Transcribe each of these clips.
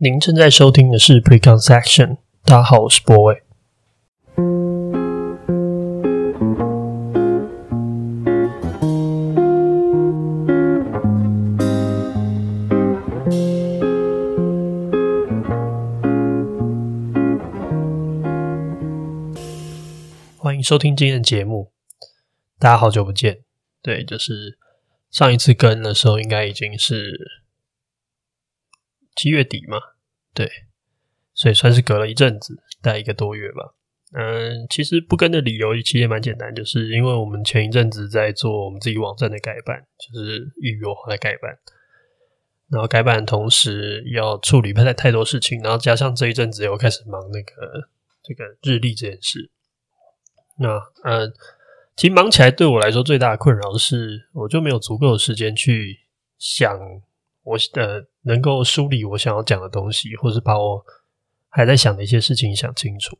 您正在收听的是 Preconception。大家好，我是波伟。欢迎收听今天的节目。大家好久不见。对，就是上一次跟的时候，应该已经是。七月底嘛，对，所以算是隔了一阵子，大概一个多月吧。嗯，其实不跟的理由其实也蛮简单，就是因为我们前一阵子在做我们自己网站的改版，就是预约化的改版，然后改版的同时要处理不太太多事情，然后加上这一阵子又开始忙那个这个日历这件事。那嗯，其实忙起来对我来说最大的困扰是，我就没有足够的时间去想。我呃，能够梳理我想要讲的东西，或是把我还在想的一些事情想清楚。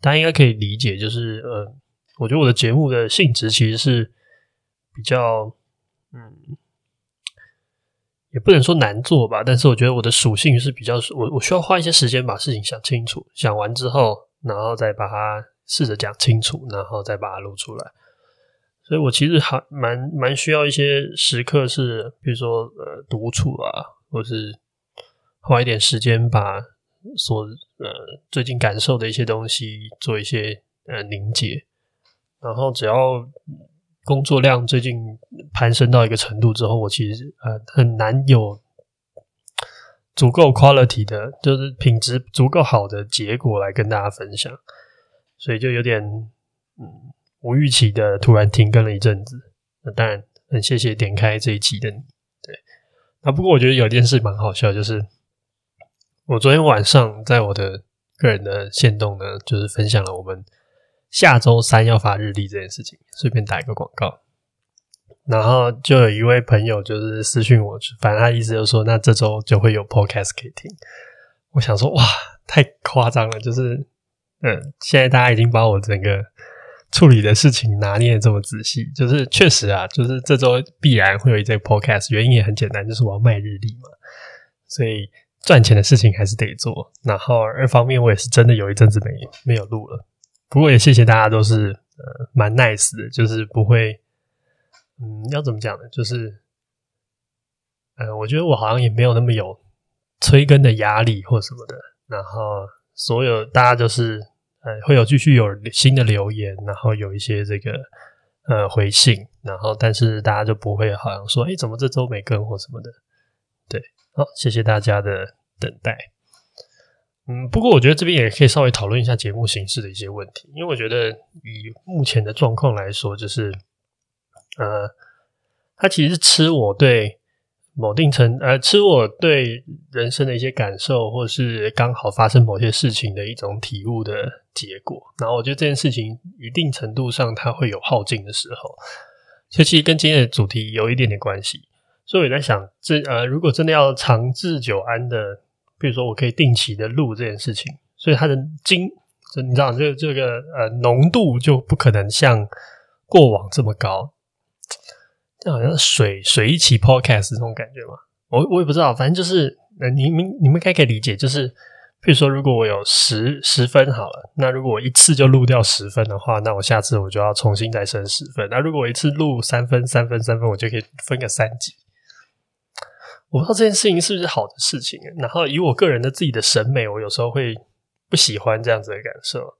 大家应该可以理解，就是呃，我觉得我的节目的性质其实是比较，嗯，也不能说难做吧，但是我觉得我的属性是比较，我我需要花一些时间把事情想清楚，想完之后，然后再把它试着讲清楚，然后再把它录出来。所以我其实还蛮蛮需要一些时刻，是比如说呃独处啊，或是花一点时间把所呃最近感受的一些东西做一些呃凝结，然后只要工作量最近攀升到一个程度之后，我其实呃很难有足够 quality 的，就是品质足够好的结果来跟大家分享，所以就有点嗯。无预期的突然停更了一阵子，那当然很谢谢点开这一期的你。对，那不过我觉得有一件事蛮好笑，就是我昨天晚上在我的个人的线动呢，就是分享了我们下周三要发日历这件事情，顺便打一个广告。然后就有一位朋友就是私讯我，反正他意思就是说，那这周就会有 podcast 可以听。我想说，哇，太夸张了，就是嗯，现在大家已经把我整个。处理的事情拿捏的这么仔细，就是确实啊，就是这周必然会有一个 podcast，原因也很简单，就是我要卖日历嘛，所以赚钱的事情还是得做。然后二方面，我也是真的有一阵子没没有录了，不过也谢谢大家都是呃蛮 nice 的，就是不会，嗯，要怎么讲呢？就是呃，我觉得我好像也没有那么有催更的压力或什么的，然后所有大家就是。呃，会有继续有新的留言，然后有一些这个呃回信，然后但是大家就不会好像说，哎，怎么这周没更或什么的。对，好，谢谢大家的等待。嗯，不过我觉得这边也可以稍微讨论一下节目形式的一些问题，因为我觉得以目前的状况来说，就是呃，他其实吃我对。某定程呃，吃我对人生的一些感受，或是刚好发生某些事情的一种体悟的结果。然后我觉得这件事情一定程度上它会有耗尽的时候，所以其实跟今天的主题有一点点关系。所以我在想，这呃，如果真的要长治久安的，比如说我可以定期的录这件事情，所以它的精，就你知道，这个这个呃浓度就不可能像过往这么高。这好像水水一期 podcast 这种感觉嘛，我我也不知道，反正就是，呃，你们你们应该可以理解，就是，譬如说，如果我有十十分好了，那如果我一次就录掉十分的话，那我下次我就要重新再升十分。那如果我一次录三分、三分、三分，我就可以分个三级。我不知道这件事情是不是好的事情。然后以我个人的自己的审美，我有时候会不喜欢这样子的感受，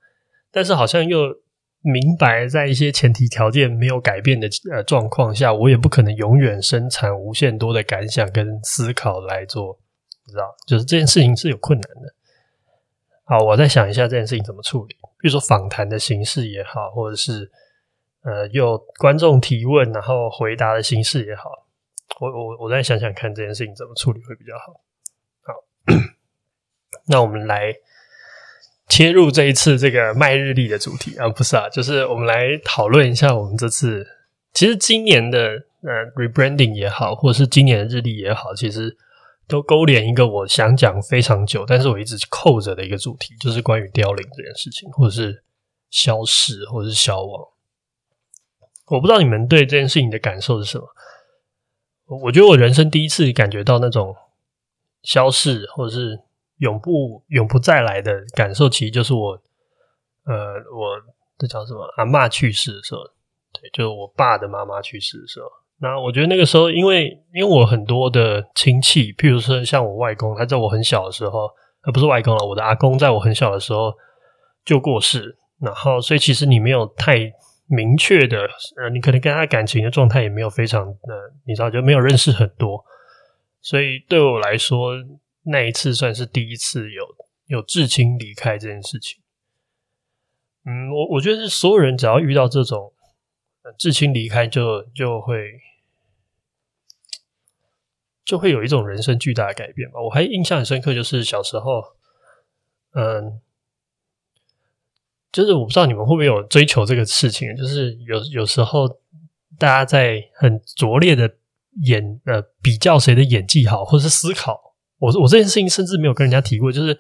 但是好像又。明白，在一些前提条件没有改变的呃状况下，我也不可能永远生产无限多的感想跟思考来做，你知道，就是这件事情是有困难的。好，我再想一下这件事情怎么处理，比如说访谈的形式也好，或者是呃有观众提问然后回答的形式也好，我我我再想想看这件事情怎么处理会比较好。好，那我们来。切入这一次这个卖日历的主题啊，不是啊，就是我们来讨论一下我们这次其实今年的呃 rebranding 也好，或者是今年的日历也好，其实都勾连一个我想讲非常久，但是我一直扣着的一个主题，就是关于凋零这件事情，或者是消逝，或者是消亡。我不知道你们对这件事情的感受是什么？我觉得我人生第一次感觉到那种消逝，或者是永不永不再来的感受，其实就是我，呃，我这叫什么？阿嬷去世的时候，对，就是我爸的妈妈去世的时候。那我觉得那个时候，因为因为我很多的亲戚，譬如说像我外公，他在我很小的时候，呃，不是外公了，我的阿公在我很小的时候就过世，然后所以其实你没有太明确的，呃，你可能跟他感情的状态也没有非常，呃，你知道就没有认识很多，所以对我来说，那一次算是第一次有有至亲离开这件事情。嗯，我我觉得是所有人只要遇到这种至亲离开就，就会。就会有一种人生巨大的改变吧。我还印象很深刻，就是小时候，嗯，就是我不知道你们会不会有追求这个事情，就是有有时候大家在很拙劣的演呃比较谁的演技好，或者是思考。我我这件事情甚至没有跟人家提过，就是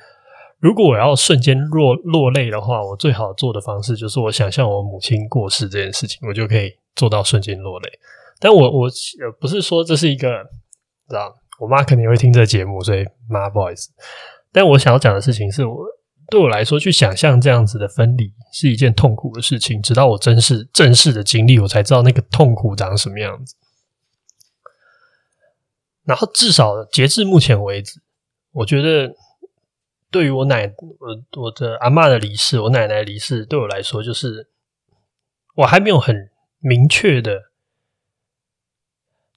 如果我要瞬间落落泪的话，我最好做的方式就是我想象我母亲过世这件事情，我就可以做到瞬间落泪。但我我不是说这是一个。知道，我妈肯定会听这节目，所以妈不好意思。但我想要讲的事情是我对我来说，去想象这样子的分离是一件痛苦的事情。直到我真实正式的经历，我才知道那个痛苦长什么样子。然后至少截至目前为止，我觉得对于我奶我我的阿嬷的离世，我奶奶离世，对我来说，就是我还没有很明确的，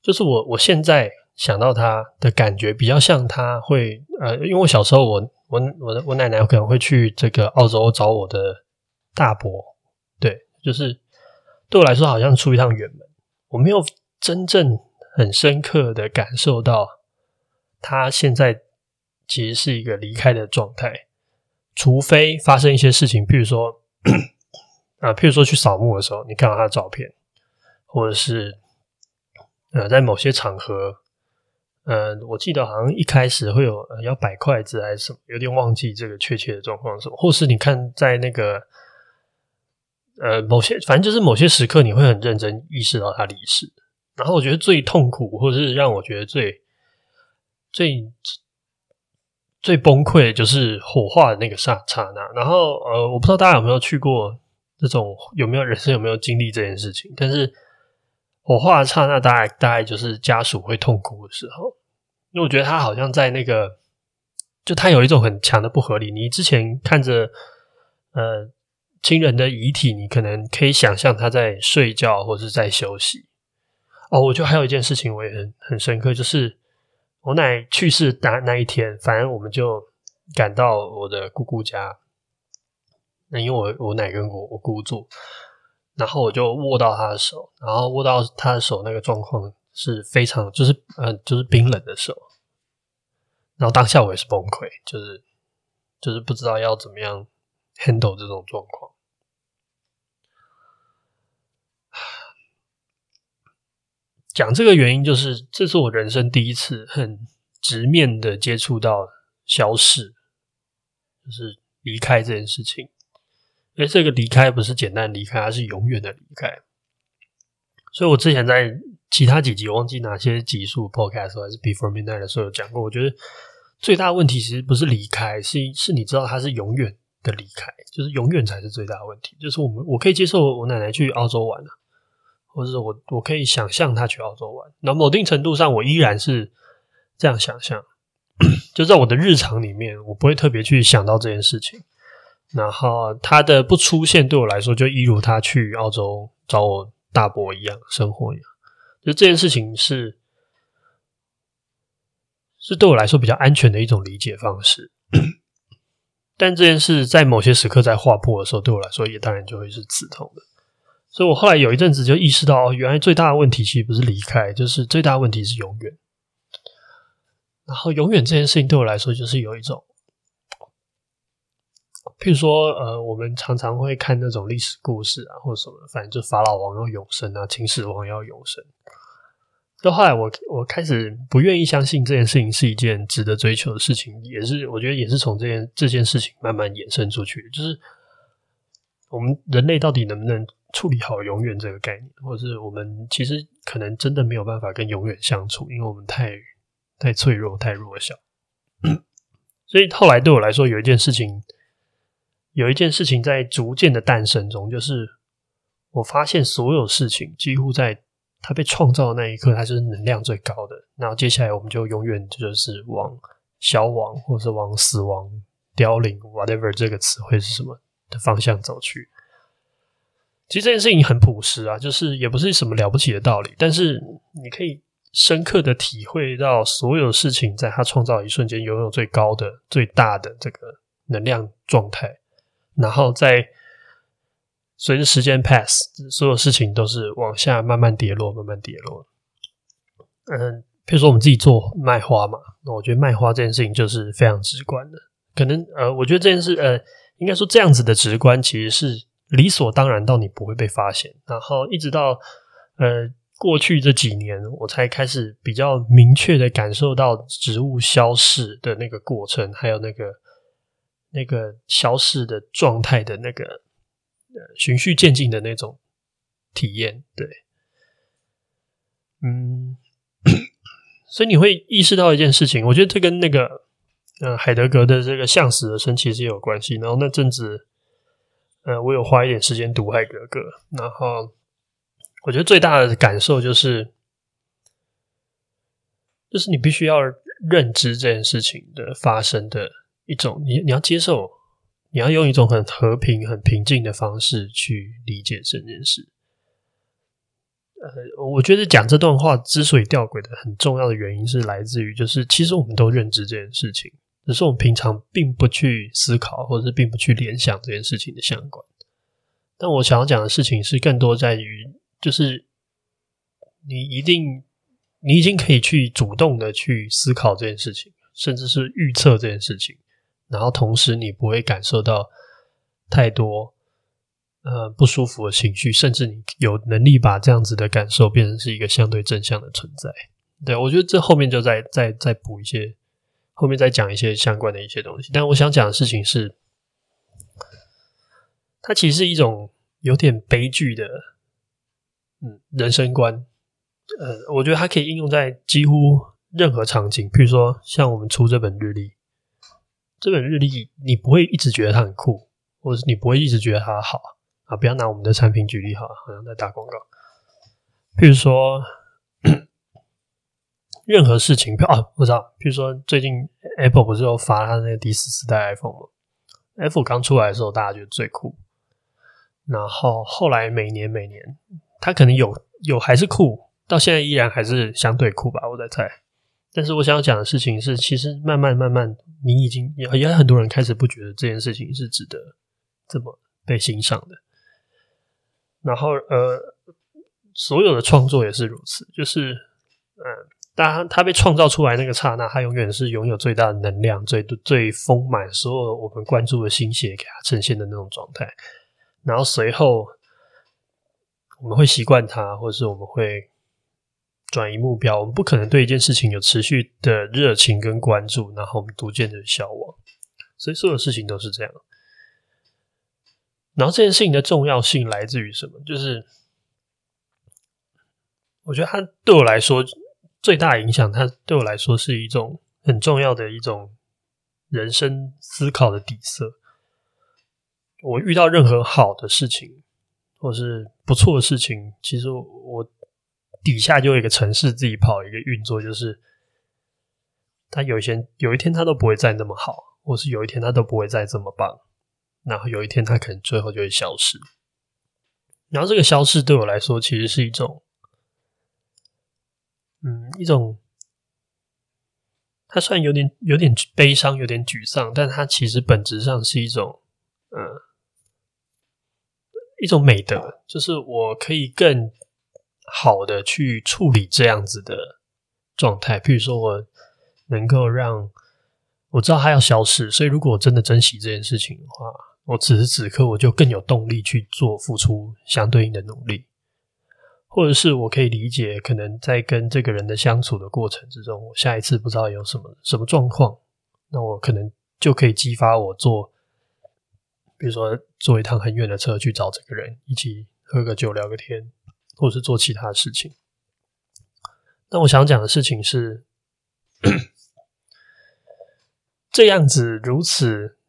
就是我我现在。想到他的感觉比较像他会呃，因为我小时候我我我的我奶奶可能会去这个澳洲找我的大伯，对，就是对我来说好像出一趟远门，我没有真正很深刻的感受到他现在其实是一个离开的状态，除非发生一些事情，譬如说啊，譬如说去扫墓的时候，你看到他的照片，或者是呃，在某些场合。呃，我记得好像一开始会有、呃、要摆筷子还是什么，有点忘记这个确切的状况是什么。或是你看在那个呃某些，反正就是某些时刻，你会很认真意识到他离世。然后我觉得最痛苦，或者是让我觉得最最最崩溃就是火化的那个刹刹那。然后呃，我不知道大家有没有去过这种，有没有人生有没有经历这件事情，但是。火化的刹那，大概大概就是家属会痛苦的时候，因为我觉得他好像在那个，就他有一种很强的不合理。你之前看着呃亲人的遗体，你可能可以想象他在睡觉或者是在休息。哦，我觉得还有一件事情我也很很深刻，就是我奶去世的那那一天，反正我们就赶到我的姑姑家。那因为我我奶跟我我姑住。然后我就握到她的手，然后握到她的手那个状况是非常，就是呃，就是冰冷的手。然后当下我也是崩溃，就是就是不知道要怎么样 handle 这种状况。讲这个原因就是，这是我人生第一次很直面的接触到消逝，就是离开这件事情。因为这个离开不是简单离开，它是永远的离开。所以我之前在其他几集，忘记哪些集数 podcast 还是 Before Midnight 的时候有讲过。我觉得最大的问题其实不是离开，是是你知道它是永远的离开，就是永远才是最大的问题。就是我们我可以接受我奶奶去澳洲玩啊，或者我我可以想象他去澳洲玩。那某定程度上，我依然是这样想象，就在我的日常里面，我不会特别去想到这件事情。然后他的不出现对我来说，就一如他去澳洲找我大伯一样生活一样，就这件事情是是对我来说比较安全的一种理解方式。但这件事在某些时刻在划破的时候，对我来说也当然就会是刺痛的。所以我后来有一阵子就意识到，原来最大的问题其实不是离开，就是最大的问题是永远。然后永远这件事情对我来说，就是有一种。譬如说，呃，我们常常会看那种历史故事啊，或者什么，反正就法老王要永生啊，秦始皇要永生。到后来我，我开始不愿意相信这件事情是一件值得追求的事情，也是我觉得也是从这件这件事情慢慢衍生出去，就是我们人类到底能不能处理好永远这个概念，或者是我们其实可能真的没有办法跟永远相处，因为我们太太脆弱、太弱小。所以后来对我来说，有一件事情，有一件事情在逐渐的诞生中，就是我发现所有事情几乎在它被创造的那一刻，它就是能量最高的。然后接下来我们就永远就是往消亡，或者是往死亡、凋零，whatever 这个词汇是什么的方向走去。其实这件事情很朴实啊，就是也不是什么了不起的道理，但是你可以深刻的体会到，所有事情在它创造一瞬间，拥有最高的、最大的这个能量状态，然后在随着时间 pass，所有事情都是往下慢慢跌落，慢慢跌落。嗯，比如说我们自己做卖花嘛，那我觉得卖花这件事情就是非常直观的。可能呃，我觉得这件事呃，应该说这样子的直观其实是。理所当然到你不会被发现，然后一直到呃过去这几年，我才开始比较明确的感受到植物消逝的那个过程，还有那个那个消逝的状态的那个呃循序渐进的那种体验。对，嗯，所以你会意识到一件事情，我觉得这跟那个呃海德格的这个向死而生其实也有关系。然后那阵子。呃，我有花一点时间读海格格，然后我觉得最大的感受就是，就是你必须要认知这件事情的发生的一种，你你要接受，你要用一种很和平、很平静的方式去理解这件事。呃，我觉得讲这段话之所以吊诡的很重要的原因是来自于，就是其实我们都认知这件事情。只是我们平常并不去思考，或者是并不去联想这件事情的相关。但我想要讲的事情是更多在于，就是你一定，你已经可以去主动的去思考这件事情，甚至是预测这件事情，然后同时你不会感受到太多呃不舒服的情绪，甚至你有能力把这样子的感受变成是一个相对正向的存在。对，我觉得这后面就再再再补一些。后面再讲一些相关的一些东西，但我想讲的事情是，它其实是一种有点悲剧的，嗯，人生观。呃，我觉得它可以应用在几乎任何场景，譬如说像我们出这本日历，这本日历你不会一直觉得它很酷，或者是你不会一直觉得它好啊。不要拿我们的产品举例好了，好像在打广告。譬如说。任何事情，啊，不知道，比如说最近 Apple 不是又发它那个第十四代 iPhone 吗？Apple 刚出来的时候，大家觉得最酷，然后后来每年每年，它可能有有还是酷，到现在依然还是相对酷吧，我在猜。但是我想要讲的事情是，其实慢慢慢慢，你已经也也很多人开始不觉得这件事情是值得这么被欣赏的。然后呃，所有的创作也是如此，就是嗯。当它被创造出来那个刹那，它永远是拥有最大的能量、最最丰满，所有我们关注的心血给它呈现的那种状态。然后随后我们会习惯它，或者是我们会转移目标。我们不可能对一件事情有持续的热情跟关注，然后我们逐渐的消亡。所以所有事情都是这样。然后这件事情的重要性来自于什么？就是我觉得它对我来说。最大影响，它对我来说是一种很重要的一种人生思考的底色。我遇到任何好的事情，或是不错的事情，其实我底下就有一个城市自己跑一个运作，就是它有一天有一天它都不会再那么好，或是有一天它都不会再这么棒，然后有一天它可能最后就会消失。然后这个消失对我来说，其实是一种。嗯，一种，它虽然有点有点悲伤，有点沮丧，但它其实本质上是一种，嗯，一种美德，就是我可以更好的去处理这样子的状态。譬如说，我能够让我知道它要消失，所以如果我真的珍惜这件事情的话，我此时此刻我就更有动力去做付出相对应的努力。或者是我可以理解，可能在跟这个人的相处的过程之中，我下一次不知道有什么什么状况，那我可能就可以激发我坐，比如说坐一趟很远的车去找这个人，一起喝个酒聊个天，或者是做其他的事情。但我想讲的事情是，这样子如此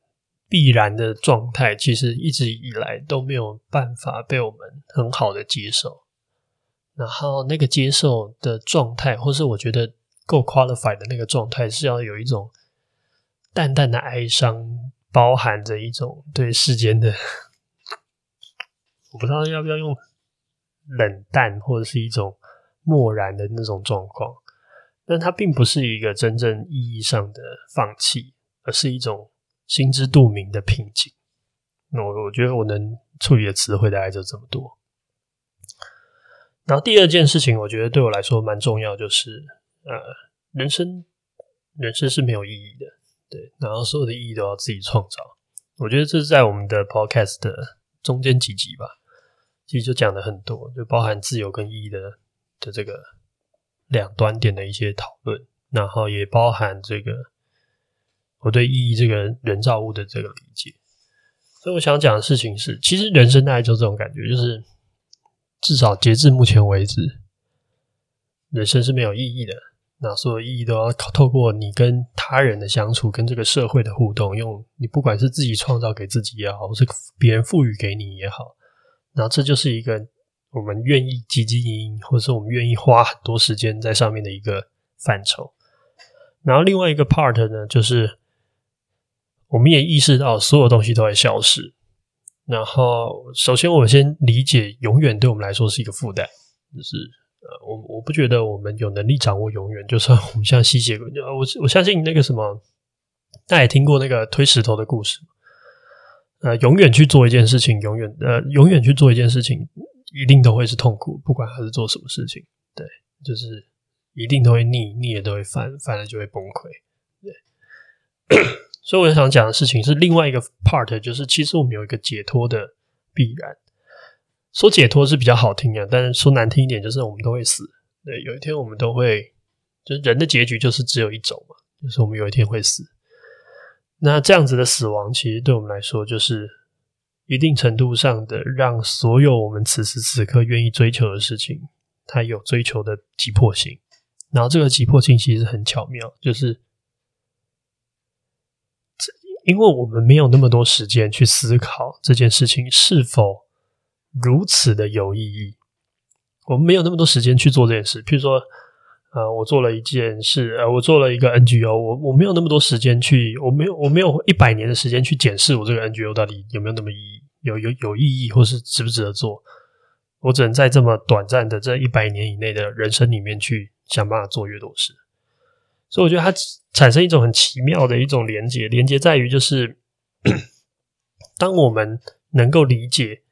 必然的状态，其实一直以来都没有办法被我们很好的接受。然后那个接受的状态，或是我觉得够 qualified 的那个状态，是要有一种淡淡的哀伤，包含着一种对世间的，我不知道要不要用冷淡，或者是一种漠然的那种状况。但它并不是一个真正意义上的放弃，而是一种心知肚明的平静。那我我觉得我能处理的词汇大概就这么多。然后第二件事情，我觉得对我来说蛮重要，就是呃，人生人生是没有意义的，对，然后所有的意义都要自己创造。我觉得这是在我们的 podcast 的中间几集吧，其实就讲了很多，就包含自由跟意义的的这个。两端点的一些讨论，然后也包含这个我对意义这个人造物的这个理解。所以我想讲的事情是，其实人生大概就这种感觉，就是至少截至目前为止，人生是没有意义的。那所有意义都要透过你跟他人的相处，跟这个社会的互动，用你不管是自己创造给自己也好，或是别人赋予给你也好，然后这就是一个。我们愿意汲汲营营，或者是我们愿意花很多时间在上面的一个范畴。然后另外一个 part 呢，就是我们也意识到所有东西都在消失。然后，首先我先理解，永远对我们来说是一个负担。就是呃，我我不觉得我们有能力掌握永远。就算我们像吸血鬼，我我相信那个什么，大家也听过那个推石头的故事。呃，永远去做一件事情，永远呃，永远去做一件事情。一定都会是痛苦，不管他是做什么事情，对，就是一定都会腻，腻也都会烦，烦了就会崩溃，对。所以我想讲的事情是另外一个 part，就是其实我们有一个解脱的必然。说解脱是比较好听啊，但是说难听一点，就是我们都会死，对，有一天我们都会，就人的结局就是只有一种嘛，就是我们有一天会死。那这样子的死亡，其实对我们来说就是。一定程度上的让所有我们此时此刻愿意追求的事情，它有追求的急迫性。然后这个急迫性其实很巧妙，就是因为我们没有那么多时间去思考这件事情是否如此的有意义，我们没有那么多时间去做这件事。譬如说。呃，我做了一件事，呃，我做了一个 NGO，我我没有那么多时间去，我没有我没有一百年的时间去检视我这个 NGO 到底有没有那么意义，有有有意义，或是值不值得做。我只能在这么短暂的这一百年以内的人生里面去想办法做越多事。所以我觉得它产生一种很奇妙的一种连接，连接在于就是，当我们能够理解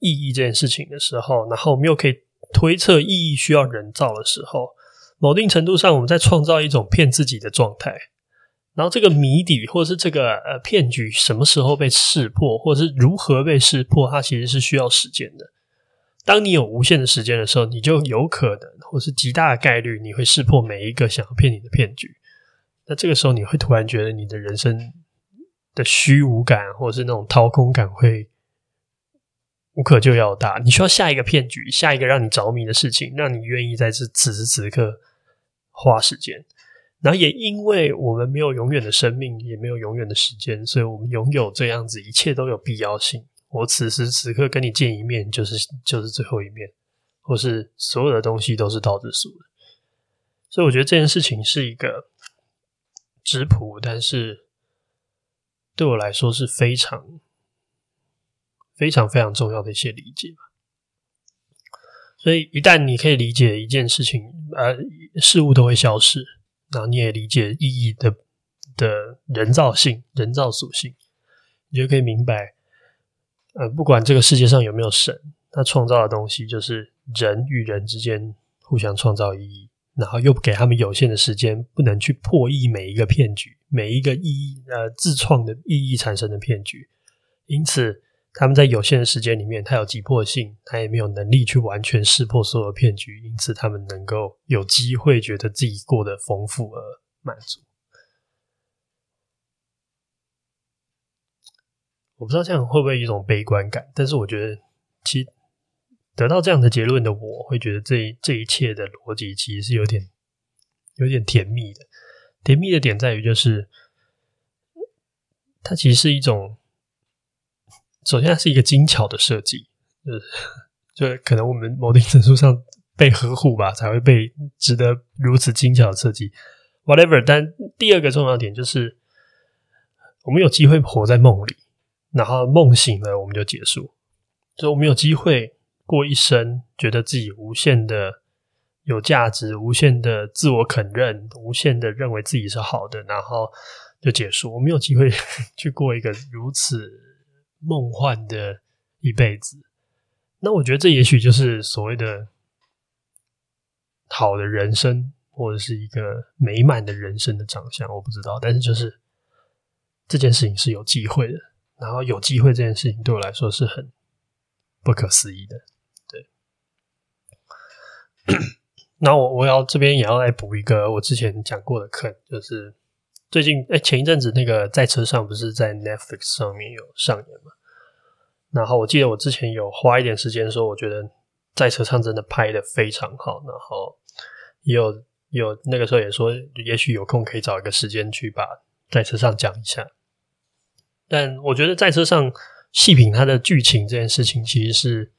意义这件事情的时候，然后我们又可以推测意义需要人造的时候。某定程度上，我们在创造一种骗自己的状态，然后这个谜底或者是这个呃骗局什么时候被识破，或者是如何被识破，它其实是需要时间的。当你有无限的时间的时候，你就有可能，或是极大的概率，你会识破每一个想要骗你的骗局。那这个时候，你会突然觉得你的人生的虚无感，或者是那种掏空感会。无可救药大，你需要下一个骗局，下一个让你着迷的事情，让你愿意在这此时此刻花时间。然后也因为我们没有永远的生命，也没有永远的时间，所以我们拥有这样子，一切都有必要性。我此时此刻跟你见一面，就是就是最后一面，或是所有的东西都是倒置数的。所以我觉得这件事情是一个质朴，但是对我来说是非常。非常非常重要的一些理解吧，所以一旦你可以理解一件事情，呃，事物都会消失，然后你也理解意义的的人造性、人造属性，你就可以明白，呃，不管这个世界上有没有神，他创造的东西就是人与人之间互相创造意义，然后又给他们有限的时间，不能去破译每一个骗局，每一个意义呃自创的意义产生的骗局，因此。他们在有限的时间里面，他有急迫性，他也没有能力去完全识破所有骗局，因此他们能够有机会觉得自己过得丰富而满足。我不知道这样会不会有一种悲观感，但是我觉得，其得到这样的结论的我，会觉得这这一切的逻辑其实是有点有点甜蜜的。甜蜜的点在于，就是它其实是一种，首先它是一个精巧的设计，就是 就可能我们某定程度上被呵护吧，才会被值得如此精巧的设计。Whatever，但第二个重要点就是，我们有机会活在梦里，然后梦醒了我们就结束，就我们有机会过一生，觉得自己无限的有价值，无限的自我肯认，无限的认为自己是好的，然后就结束。我们有机会去过一个如此梦幻的一辈子，那我觉得这也许就是所谓的好的人生。或者是一个美满的人生的长相，我不知道，但是就是这件事情是有机会的，然后有机会这件事情对我来说是很不可思议的。对，那我我要这边也要来补一个我之前讲过的坑，就是最近哎、前一阵子那个在车上不是在 Netflix 上面有上演吗？然后我记得我之前有花一点时间说，我觉得在车上真的拍的非常好，然后也有。有那个时候也说，也许有空可以找一个时间去把在车上讲一下。但我觉得在车上细品它的剧情这件事情，其实是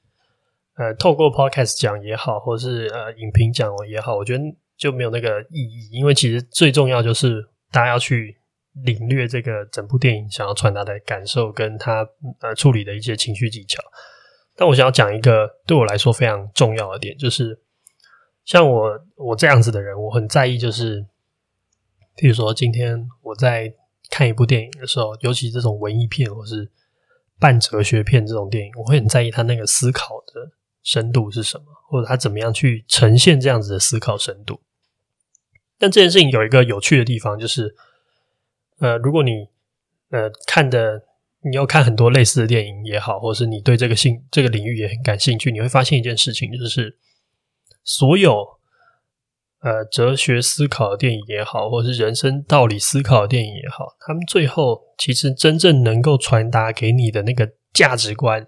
呃透过 podcast 讲也好，或是呃影评讲也好，我觉得就没有那个意义。因为其实最重要就是大家要去领略这个整部电影想要传达的感受，跟他呃处理的一些情绪技巧。但我想要讲一个对我来说非常重要的点，就是。像我我这样子的人，我很在意，就是，譬如说今天我在看一部电影的时候，尤其这种文艺片或是半哲学片这种电影，我会很在意他那个思考的深度是什么，或者他怎么样去呈现这样子的思考深度。但这件事情有一个有趣的地方，就是，呃，如果你呃看的，你要看很多类似的电影也好，或是你对这个兴这个领域也很感兴趣，你会发现一件事情，就是。所有呃哲学思考的电影也好，或是人生道理思考的电影也好，他们最后其实真正能够传达给你的那个价值观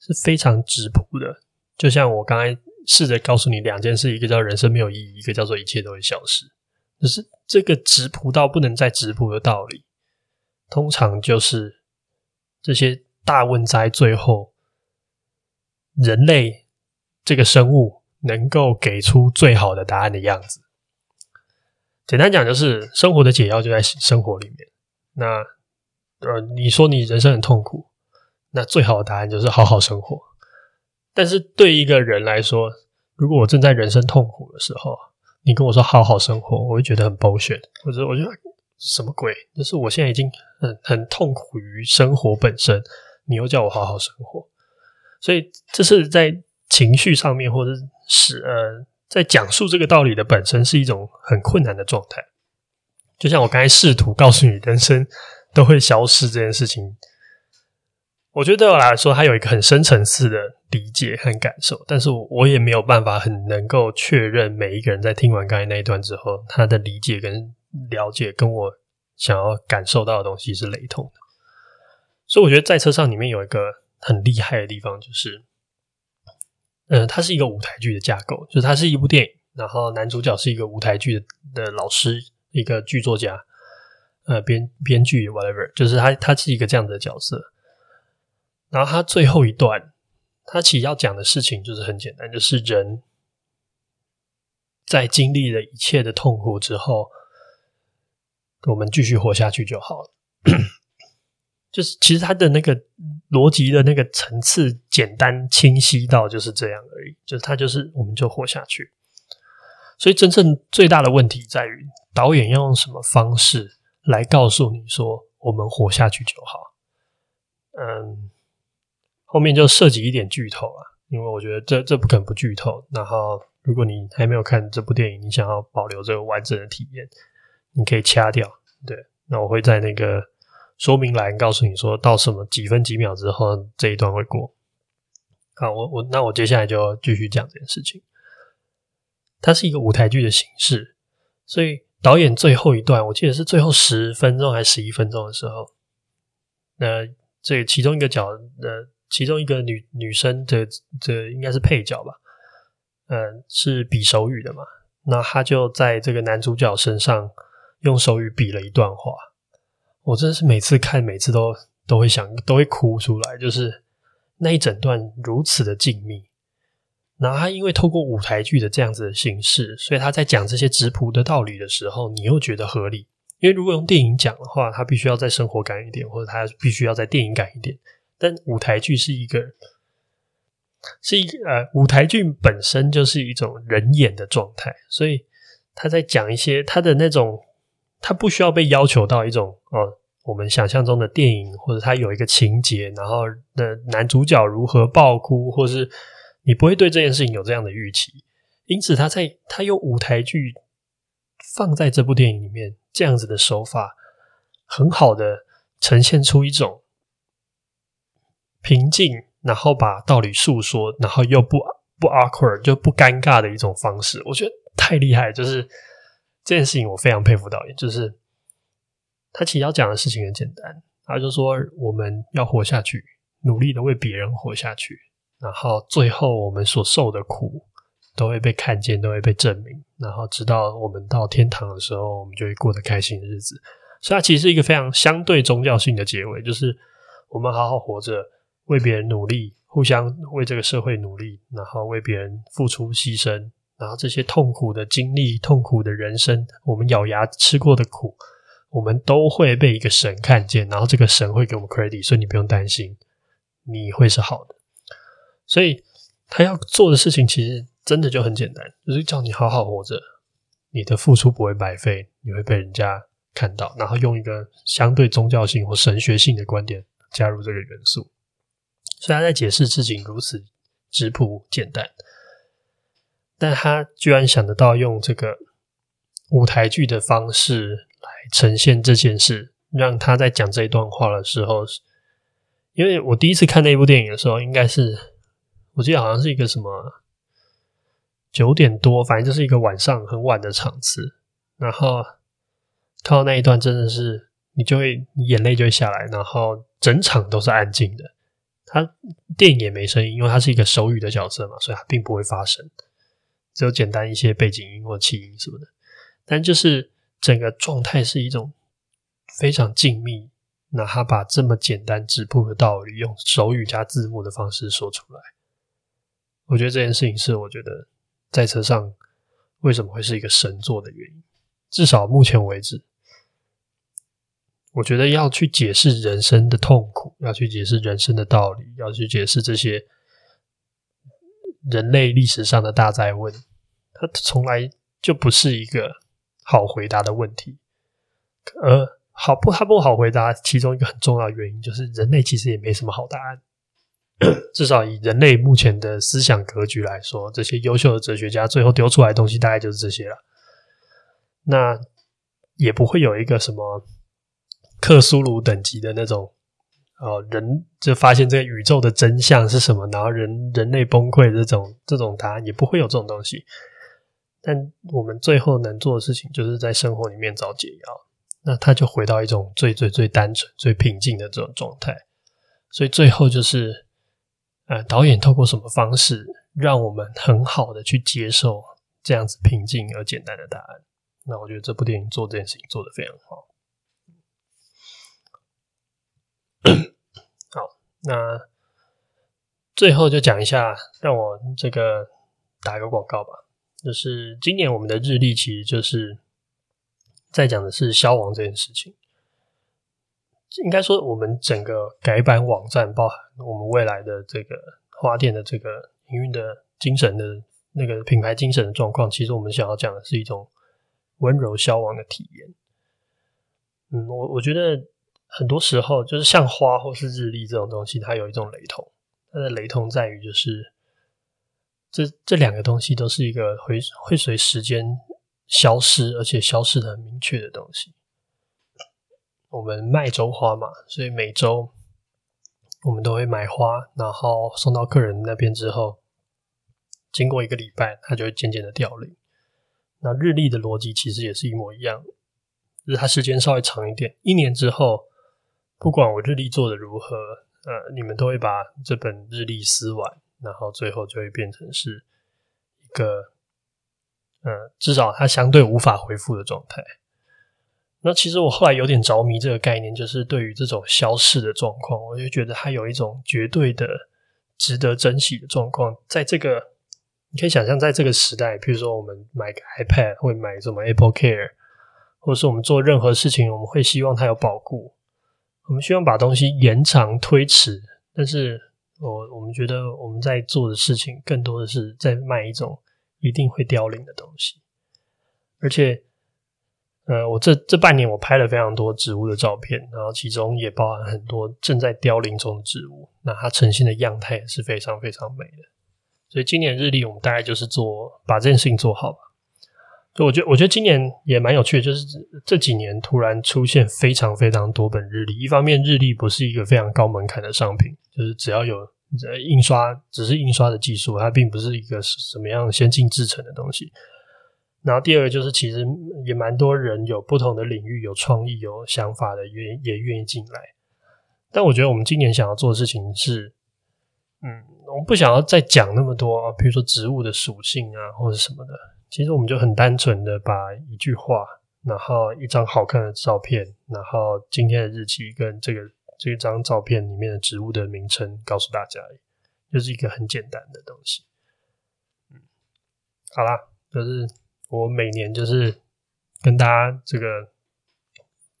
是非常质朴的。就像我刚才试着告诉你两件事，一个叫人生没有意义，一个叫做一切都会消失。就是这个质朴到不能再质朴的道理，通常就是这些大问哉最后人类这个生物。能够给出最好的答案的样子。简单讲，就是生活的解药就在生活里面。那呃，你说你人生很痛苦，那最好的答案就是 好好生活。但是对一个人来说，如果我正在人生痛苦的时候，你跟我说好好生活，我会觉得很 bullshit，或者我觉得什么鬼？就是我现在已经很很痛苦于生活本身，你又叫我好好生活，所以这是在情绪上面，或者是。呃，在讲述这个道理的本身是一种很困难的状态，就像我刚才试图告诉你，人生都会消失这件事情，我觉得对我来说，它有一个很深层次的理解和感受，但是我也没有办法很能够确认每一个人在听完刚才那一段之后，他的理解跟了解跟我想要感受到的东西是雷同的，所以我觉得在车上里面有一个很厉害的地方，就是。嗯，它是一个舞台剧的架构，就是它是一部电影，然后男主角是一个舞台剧的的老师，一个剧作家，呃，编编剧 whatever，就是他他是一个这样的角色。然后他最后一段，他其实要讲的事情就是很简单，就是人在经历了一切的痛苦之后，我们继续活下去就好了。就是其实他的那个逻辑的那个层次简单清晰到就是这样而已，就是他就是我们就活下去。所以真正最大的问题在于导演要用什么方式来告诉你说我们活下去就好。嗯，后面就涉及一点剧透啊，因为我觉得这这不可能不剧透。然后如果你还没有看这部电影，你想要保留这个完整的体验，你可以掐掉。对，那我会在那个。说明栏告诉你说到什么几分几秒之后这一段会过。好，我我那我接下来就继续讲这件事情。它是一个舞台剧的形式，所以导演最后一段，我记得是最后十分钟还是十一分钟的时候，那这其中一个角，呃，其中一个女女生的这应该是配角吧，嗯，是比手语的嘛，那她就在这个男主角身上用手语比了一段话。我真的是每次看，每次都都会想，都会哭出来。就是那一整段如此的静谧，然后他因为透过舞台剧的这样子的形式，所以他在讲这些质朴的道理的时候，你又觉得合理。因为如果用电影讲的话，他必须要再生活感一点，或者他必须要再电影感一点。但舞台剧是一个，是一个呃，舞台剧本身就是一种人演的状态，所以他在讲一些他的那种。他不需要被要求到一种哦，我们想象中的电影，或者他有一个情节，然后的男主角如何爆哭，或是你不会对这件事情有这样的预期。因此，他在他用舞台剧放在这部电影里面，这样子的手法，很好的呈现出一种平静，然后把道理诉说，然后又不不 awkward 就不尴尬的一种方式。我觉得太厉害，就是。这件事情我非常佩服导演，就是他其实要讲的事情很简单，他就说我们要活下去，努力的为别人活下去，然后最后我们所受的苦都会被看见，都会被证明，然后直到我们到天堂的时候，我们就会过得开心的日子。所以它其实是一个非常相对宗教性的结尾，就是我们好好活着，为别人努力，互相为这个社会努力，然后为别人付出牺牲。然后这些痛苦的经历、痛苦的人生，我们咬牙吃过的苦，我们都会被一个神看见，然后这个神会给我们 credit，所以你不用担心，你会是好的。所以他要做的事情其实真的就很简单，就是叫你好好活着，你的付出不会白费，你会被人家看到，然后用一个相对宗教性或神学性的观点加入这个元素，所以他在解释事情如此质朴简单。但他居然想得到用这个舞台剧的方式来呈现这件事，让他在讲这一段话的时候，因为我第一次看那部电影的时候，应该是我记得好像是一个什么九点多，反正就是一个晚上很晚的场次，然后看到那一段真的是你就会你眼泪就会下来，然后整场都是安静的，他电影也没声音，因为他是一个手语的角色嘛，所以他并不会发声。只有简单一些背景音或气音什么的，但就是整个状态是一种非常静谧，那他把这么简单质朴的道理用手语加字幕的方式说出来，我觉得这件事情是我觉得在车上为什么会是一个神作的原因。至少目前为止，我觉得要去解释人生的痛苦，要去解释人生的道理，要去解释这些。人类历史上的大灾问，它从来就不是一个好回答的问题。而好不，它不好回答，其中一个很重要的原因就是人类其实也没什么好答案。至少以人类目前的思想格局来说，这些优秀的哲学家最后丢出来的东西大概就是这些了。那也不会有一个什么克苏鲁等级的那种。哦，人就发现这个宇宙的真相是什么，然后人人类崩溃这种这种答案也不会有这种东西。但我们最后能做的事情，就是在生活里面找解药。那他就回到一种最最最单纯、最平静的这种状态。所以最后就是，呃，导演透过什么方式，让我们很好的去接受这样子平静而简单的答案。那我觉得这部电影做这件事情做得非常好。好，那最后就讲一下，让我这个打个广告吧。就是今年我们的日历其实就是在讲的是消亡这件事情。应该说，我们整个改版网站，包含我们未来的这个花店的这个营运的精神的那个品牌精神的状况，其实我们想要讲的是一种温柔消亡的体验。嗯，我我觉得。很多时候，就是像花或是日历这种东西，它有一种雷同。它的雷同在于，就是这这两个东西都是一个会会随时间消失，而且消失的很明确的东西。我们卖周花嘛，所以每周我们都会买花，然后送到客人那边之后，经过一个礼拜，它就会渐渐的凋零。那日历的逻辑其实也是一模一样，就是它时间稍微长一点，一年之后。不管我日历做的如何，呃，你们都会把这本日历撕完，然后最后就会变成是一个，呃，至少它相对无法恢复的状态。那其实我后来有点着迷这个概念，就是对于这种消逝的状况，我就觉得它有一种绝对的值得珍惜的状况。在这个，你可以想象，在这个时代，比如说我们买个 iPad，会买什么 Apple Care，或者是我们做任何事情，我们会希望它有保固，我们希望把东西延长推迟。但是我我们觉得我们在做的事情，更多的是在卖一种一定会凋零的东西，而且。呃，我这这半年我拍了非常多植物的照片，然后其中也包含很多正在凋零中的植物，那它呈现的样态也是非常非常美的。所以今年日历我们大概就是做把这件事情做好吧。就我觉得，我觉得今年也蛮有趣，就是这几年突然出现非常非常多本日历。一方面，日历不是一个非常高门槛的商品，就是只要有印刷，只是印刷的技术，它并不是一个什么样先进制成的东西。然后第二个就是，其实也蛮多人有不同的领域、有创意、有想法的，愿也愿意进来。但我觉得我们今年想要做的事情是，嗯，我们不想要再讲那么多，比如说植物的属性啊，或者什么的。其实我们就很单纯的把一句话，然后一张好看的照片，然后今天的日期跟这个这张照片里面的植物的名称告诉大家，就是一个很简单的东西。嗯，好啦，就是。我每年就是跟大家这个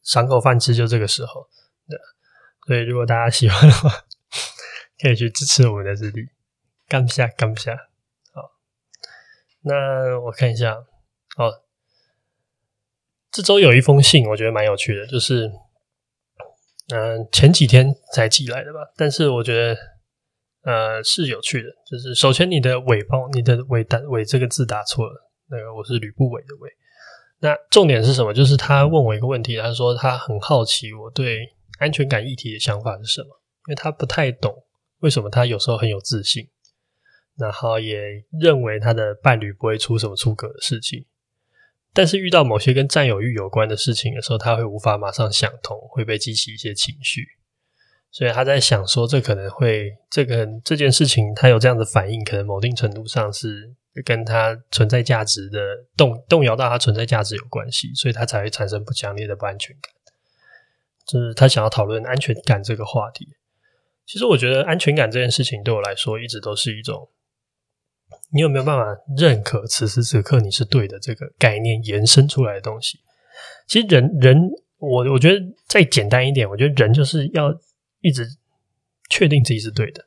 赏口饭吃，就这个时候，对，所以如果大家喜欢的话，可以去支持我们的日历，干不下，干不下。那我看一下，哦，这周有一封信，我觉得蛮有趣的，就是嗯、前几天才寄来的吧，但是我觉得呃是有趣的，就是首先你的尾包，你的尾单尾这个字打错了。那个我是吕不韦的韦，那重点是什么？就是他问我一个问题，他说他很好奇我对安全感议题的想法是什么，因为他不太懂为什么他有时候很有自信，然后也认为他的伴侣不会出什么出格的事情，但是遇到某些跟占有欲有关的事情的时候，他会无法马上想通，会被激起一些情绪，所以他在想说，这可能会这个这件事情他有这样的反应，可能某定程度上是。跟他存在价值的动动摇到他存在价值有关系，所以他才会产生不强烈的不安全感。就是他想要讨论安全感这个话题。其实我觉得安全感这件事情对我来说一直都是一种，你有没有办法认可此时此刻你是对的这个概念延伸出来的东西？其实人人，我我觉得再简单一点，我觉得人就是要一直确定自己是对的。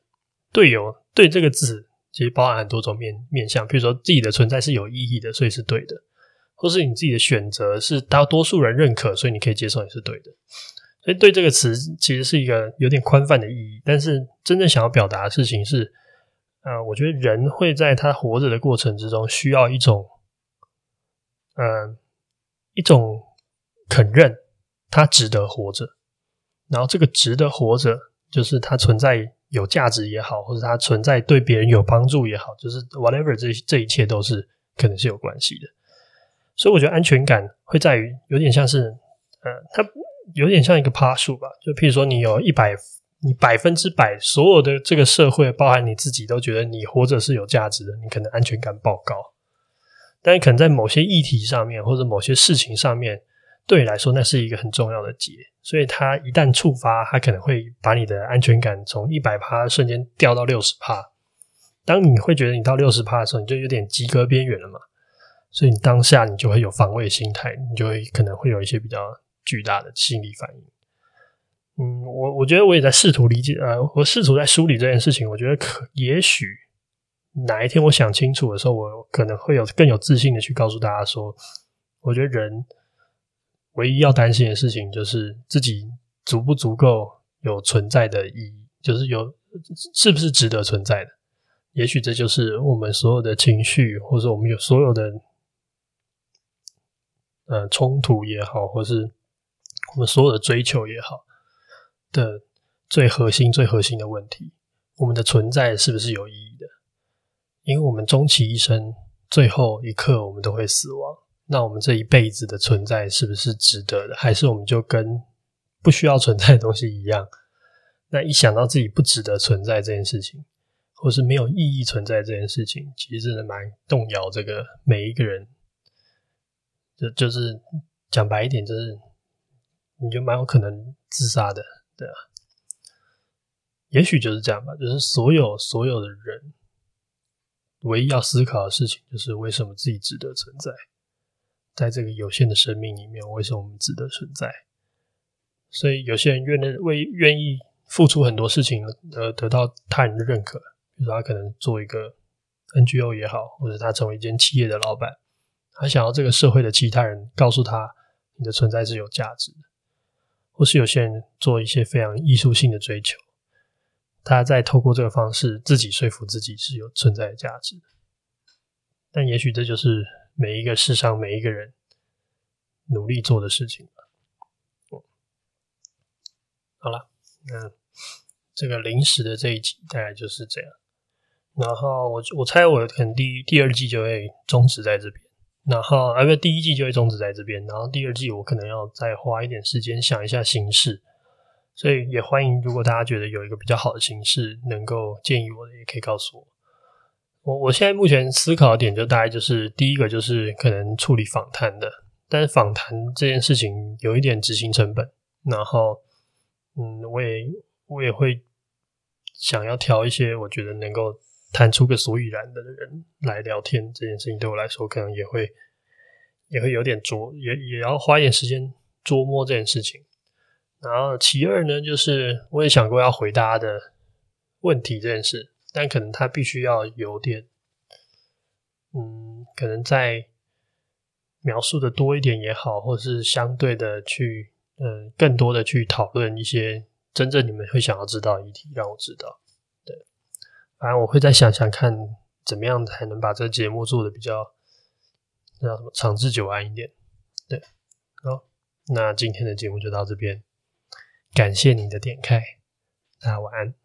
对有对这个字。其实包含很多种面面向，比如说自己的存在是有意义的，所以是对的；或是你自己的选择是大多数人认可，所以你可以接受你是对的。所以“对”这个词其实是一个有点宽泛的意义，但是真正想要表达的事情是，呃，我觉得人会在他活着的过程之中需要一种，呃，一种肯认他值得活着，然后这个值得活着就是他存在。有价值也好，或者他存在对别人有帮助也好，就是 whatever 这这一切都是可能是有关系的。所以我觉得安全感会在于有点像是，呃，它有点像一个趴数吧。就譬如说，你有一百，你百分之百所有的这个社会，包含你自己，都觉得你活着是有价值的，你可能安全感爆高。但可能在某些议题上面，或者某些事情上面，对你来说，那是一个很重要的结。所以它一旦触发，它可能会把你的安全感从一百趴瞬间掉到六十趴。当你会觉得你到六十趴的时候，你就有点及格边缘了嘛。所以你当下你就会有防卫心态，你就会可能会有一些比较巨大的心理反应。嗯，我我觉得我也在试图理解，呃，我试图在梳理这件事情。我觉得可也许哪一天我想清楚的时候，我可能会有更有自信的去告诉大家说，我觉得人。唯一要担心的事情就是自己足不足够有存在的意义，就是有是不是值得存在的。也许这就是我们所有的情绪，或者我们有所有的呃冲突也好，或是我们所有的追求也好的最核心、最核心的问题：我们的存在是不是有意义的？因为我们终其一生，最后一刻我们都会死亡。那我们这一辈子的存在是不是值得的？还是我们就跟不需要存在的东西一样？那一想到自己不值得存在这件事情，或是没有意义存在这件事情，其实真的蛮动摇这个每一个人。就就是讲白一点，就是你就蛮有可能自杀的，对啊。也许就是这样吧，就是所有所有的人，唯一要思考的事情就是为什么自己值得存在，在这个有限的生命里面，为什么我们值得存在？所以有些人愿意为愿意付出很多事情而得到他人的认可，比如说他可能做一个 NGO 也好，或者他成为一间企业的老板，他想要这个社会的其他人告诉他你的存在是有价值的，或是有些人做一些非常艺术性的追求。他在透过这个方式，自己说服自己是有存在的价值，但也许这就是每一个世上每一个人努力做的事情吧。嗯，好了，那这个临时的这一集大概就是这样。然后我我猜我可能第第二季就会终止在这边，然后啊不，第一季就会终止在这边，然后第二季我可能要再花一点时间想一下形式。所以也欢迎，如果大家觉得有一个比较好的形式，能够建议我的，也可以告诉我。我我现在目前思考的点就大概就是，第一个就是可能处理访谈的，但是访谈这件事情有一点执行成本。然后，嗯，我也我也会想要调一些我觉得能够谈出个所以然的人来聊天。这件事情对我来说，可能也会也会有点琢，也也要花一点时间琢磨这件事情。然后其二呢，就是我也想过要回答的问题这件事，但可能他必须要有点，嗯，可能在描述的多一点也好，或是相对的去，嗯，更多的去讨论一些真正你们会想要知道的议题，让我知道。反正我会再想想看，怎么样才能把这个节目做的比较，叫什么长治久安一点。对，好，那今天的节目就到这边。感谢你的点开，大家晚安。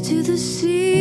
To the sea